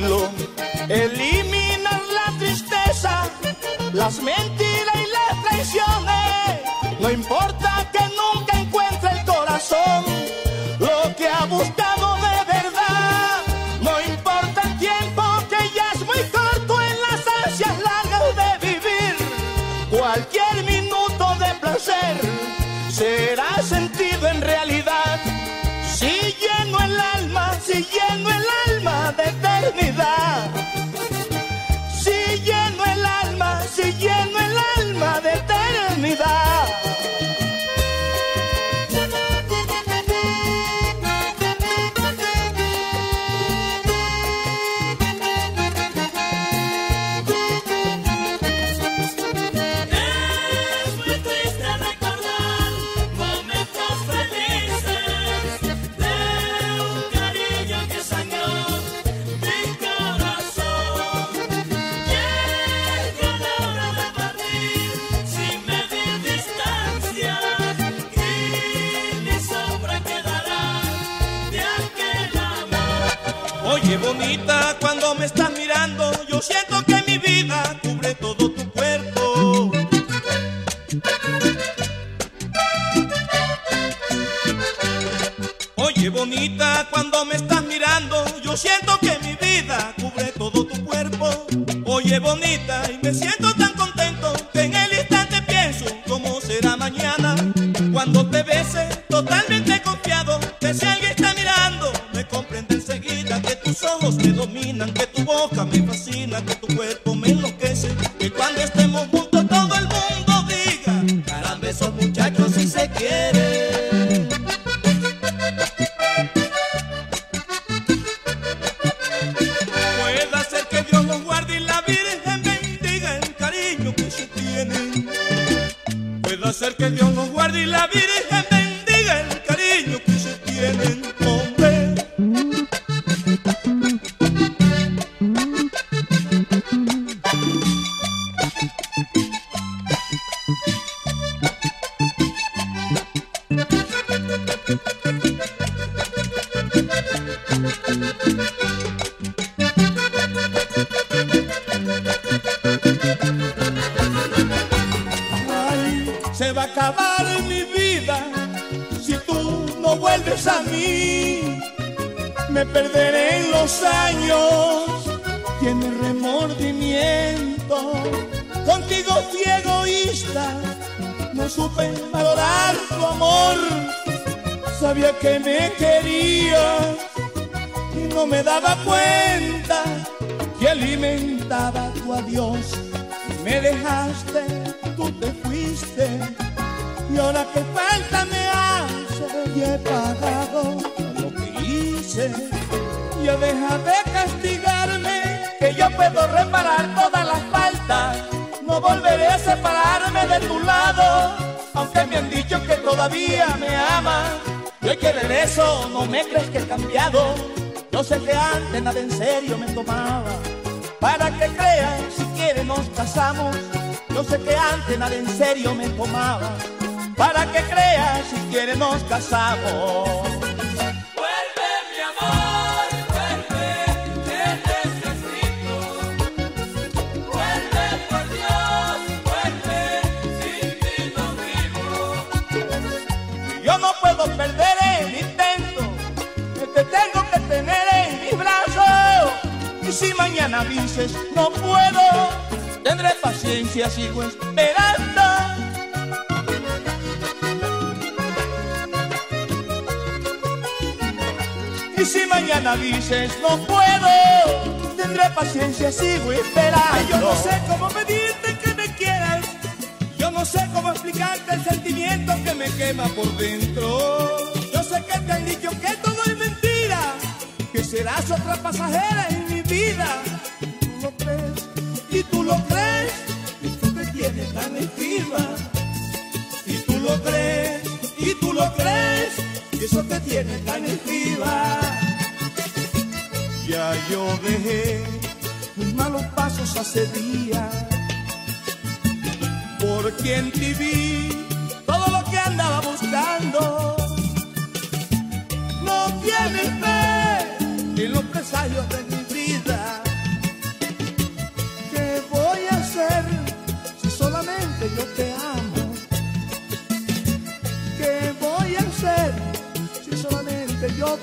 tranquilo, Oye bonita, cuando me estás mirando, yo siento que mi vida Ay, se va a acabar mi vida si tú no vuelves a mí. Me perderé en los años, tienes remordimiento. Contigo fui egoísta, no supe valorar tu amor. Sabía que me querías y no me daba cuenta que alimentaba tu adiós. Me dejaste, tú te fuiste y ahora que falta me hace y he pagado lo que hice. Ya deja de castigarme, que yo puedo reparar todas las faltas. No volveré a separarme de tu lado, aunque me han dicho que todavía me amas. Y hoy que regreso, no me crees que he cambiado. Yo sé que antes nada en serio me tomaba. Para que creas, si quieres nos casamos. Yo sé que antes nada en serio me tomaba. Para que creas, si quieres nos casamos. Dices no puedo, tendré paciencia, sigo esperando. Y si mañana dices no puedo, tendré paciencia, sigo esperando. Ay, yo no sé cómo pedirte que me quieras. Yo no sé cómo explicarte el sentimiento que me quema por dentro. Yo sé que te han dicho que todo es mentira, que serás otra pasajera en mi vida lo crees, y tú lo crees, y tú te tienes tan encima. Y tú lo crees, y tú lo crees, y eso te tiene tan encima. Ya yo dejé mis malos pasos hace días, porque en ti todo lo que andaba buscando. No tienes fe en los presagios de mi vida.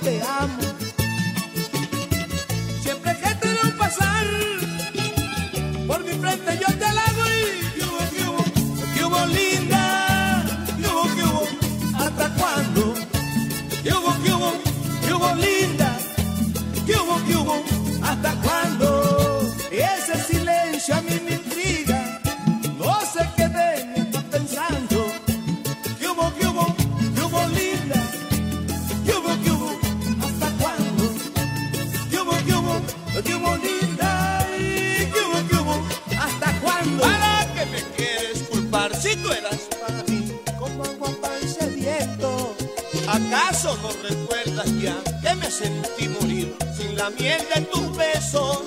te amo. miel de tus besos.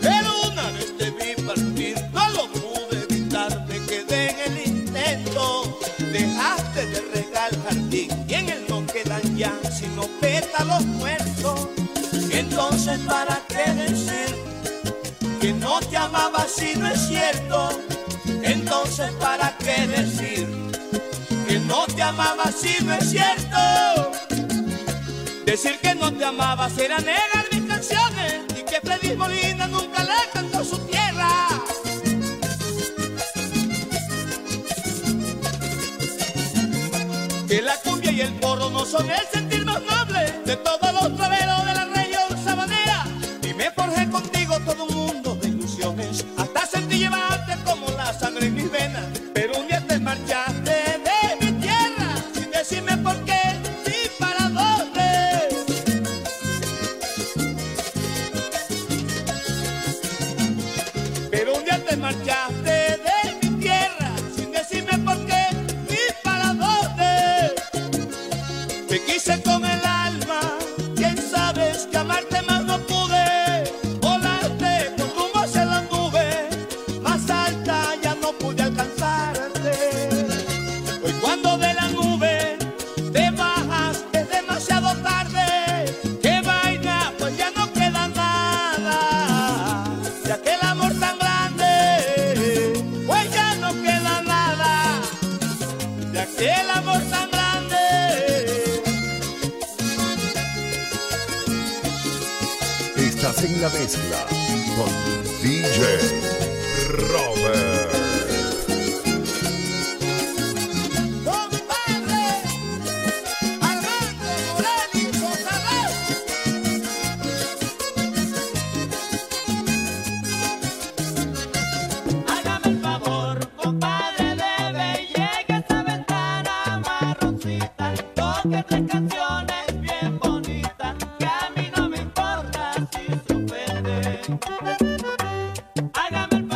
pero una vez te vi partir, no lo pude evitar, me quedé en el intento. Dejaste de regar jardín y en él no quedan ya sino pétalos muertos. Entonces, ¿para qué decir que no te amaba si no es cierto? Entonces, ¿para qué decir que no te amaba si no es cierto? Decir que no te amaba será negar. Molina nunca le cantó su tierra. Que la cumbia y el porro no son el sentir más noble de todo marchar. la mezcla con DJ Hágame el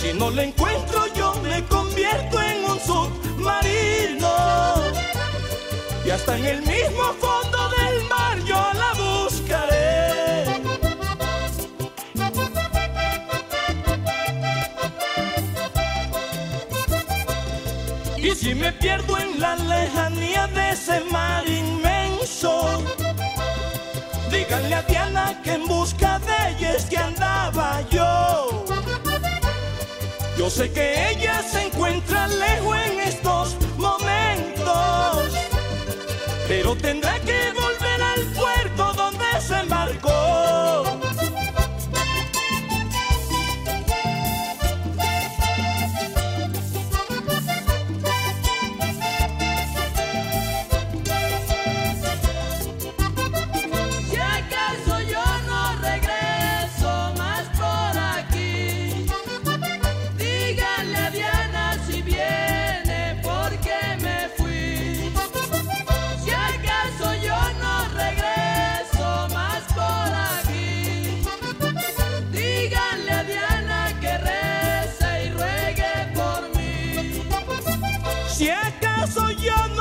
Si no lo encuentro yo me convierto en un submarino. Y hasta en el mismo fondo del mar yo la buscaré. Y si me pierdo en la lejanía de ese mar inmenso, díganle a Diana que en busca de ella es que andaba yo. Yo sé que ella se encuentra lejos en estos momentos, pero tendrá que volver Si acaso yo no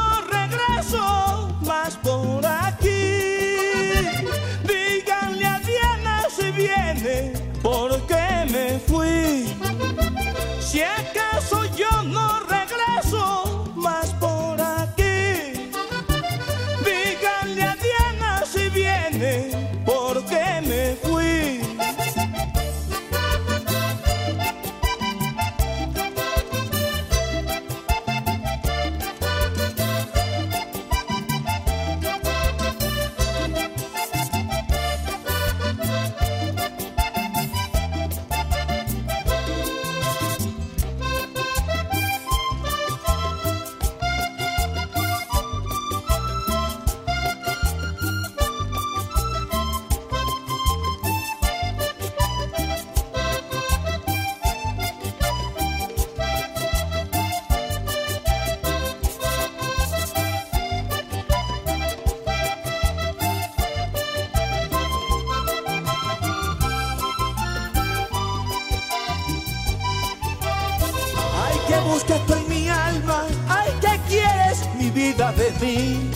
de mí.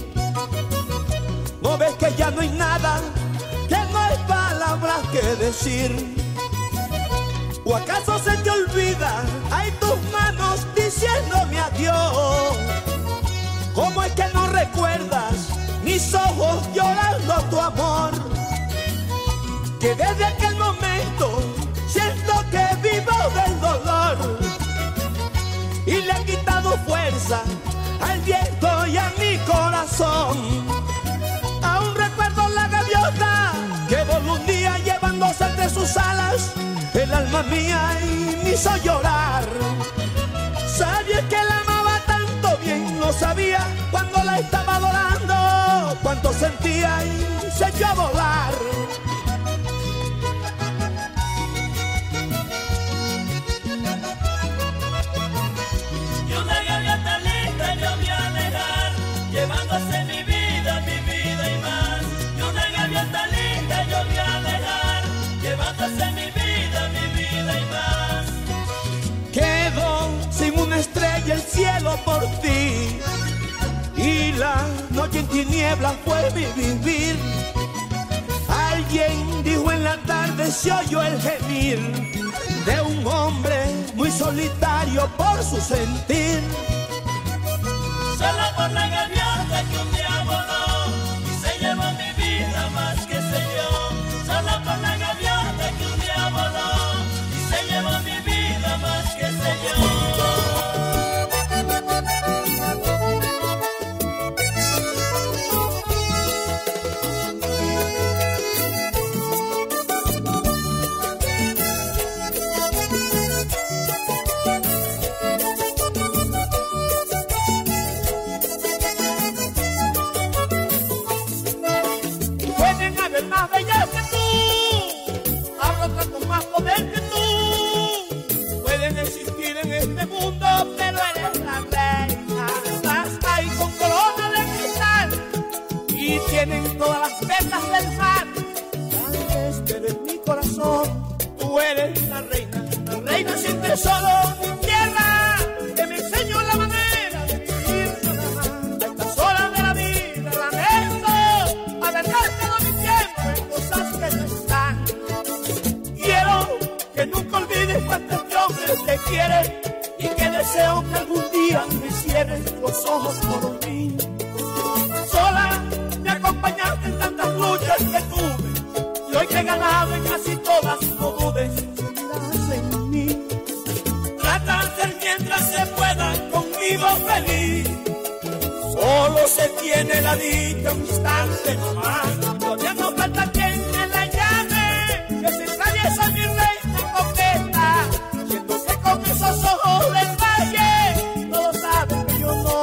No ves que ya no hay nada, que no hay palabras que decir. ¿O acaso se te olvida, hay tus manos diciéndome adiós? ¿Cómo es que no recuerdas mis ojos llorando tu amor? Que desde aquel momento siento que vivo del dolor y le han quitado fuerza al viento y a mi corazón. Aún recuerdo la gaviota que voló un día llevándose entre sus alas el alma mía y me hizo llorar. Sabía que la amaba tanto bien, no sabía cuando la estaba adorando, cuánto sentía y se echó a volar. Tinieblas fue mi vivir. Alguien dijo en la tarde se oyó el gemir de un hombre muy solitario por su sentir. Solo por la gaviota que un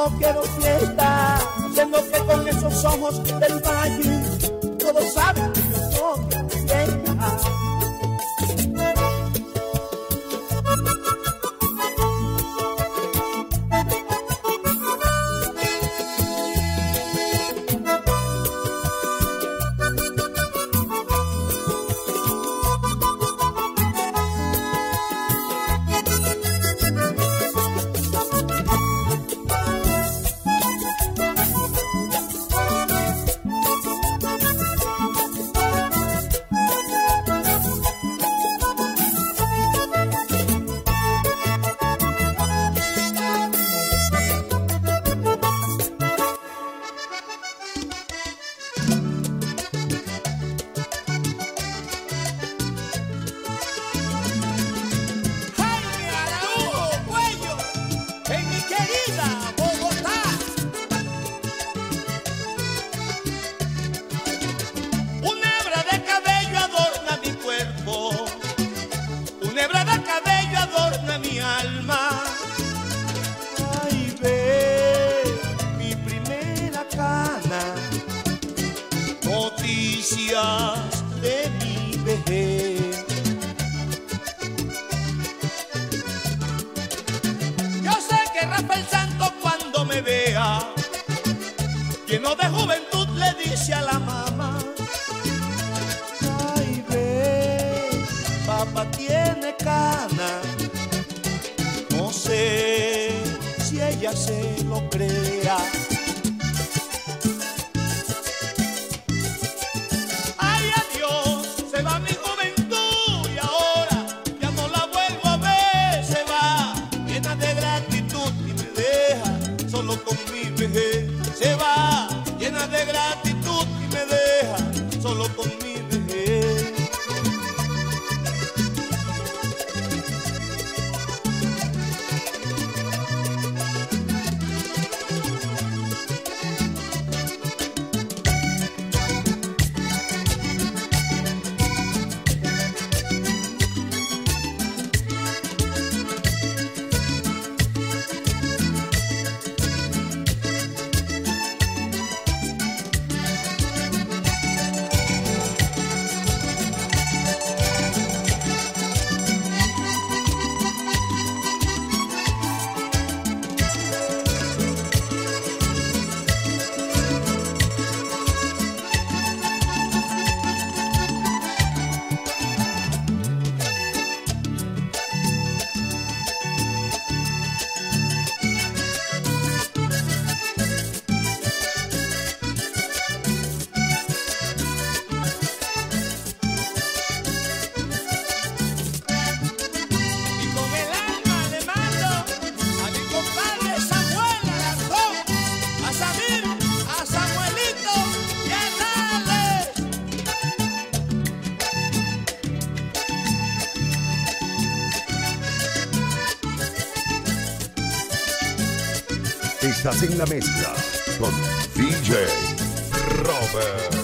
quiero fiesta, siendo que con esos ojos del noticias de mi vejez. Yo sé que Rafael Santo cuando me vea, lleno de juventud le dice a la mamá, ay ve, papá tiene cana, no sé si ella se lo crea. Artistas en la Mezcla con DJ Robert.